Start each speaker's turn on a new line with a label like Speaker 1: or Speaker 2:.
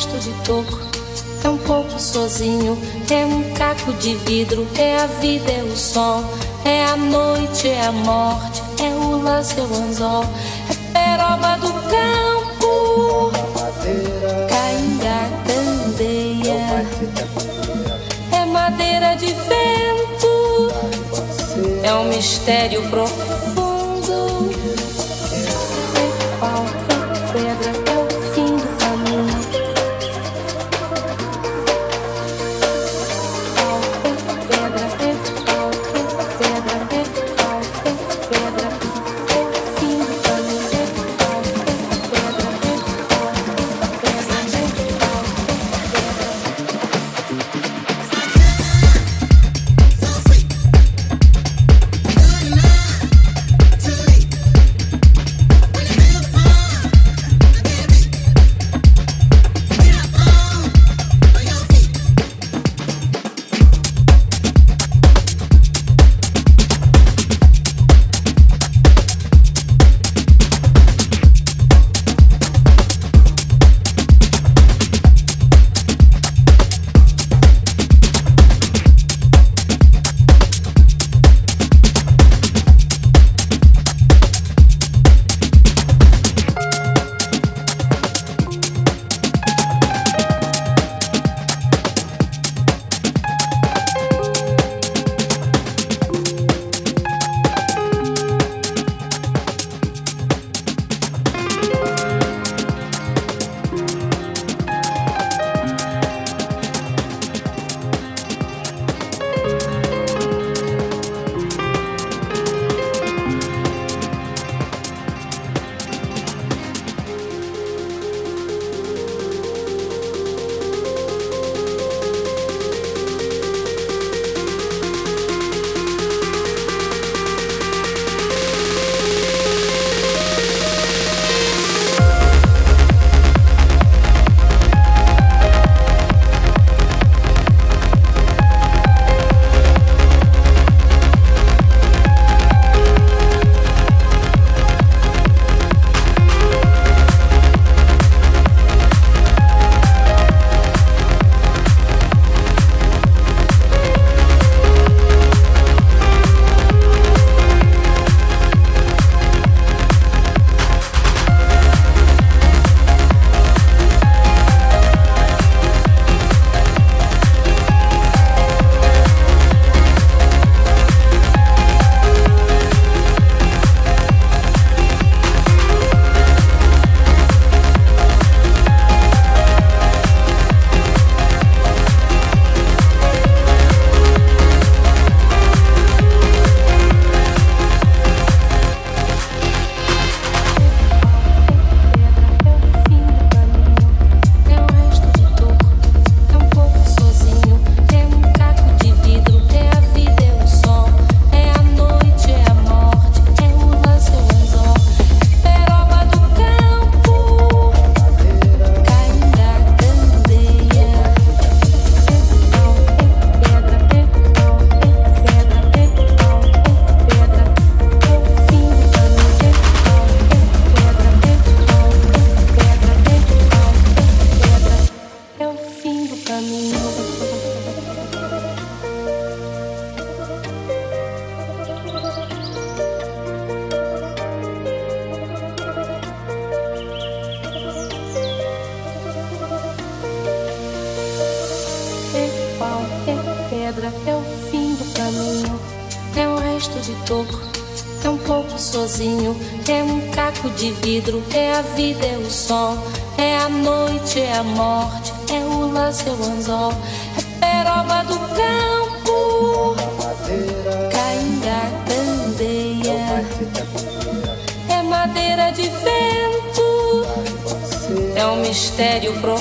Speaker 1: gosto de toco. Pouco sozinho, é um caco de vidro, é a vida, é o sol, é a noite, é a morte, é o laço, é o anzol, é peroba do campo, cainga, candeia, é madeira de vento, é um mistério profundo. é o fim do caminho, é um resto de toco, é um pouco sozinho, é um caco de vidro, é a vida, é o sol, é a noite, é a morte, é o lance, é o anzol, é peroba do campo, cainga candeia, é madeira de vento, é um mistério profundo.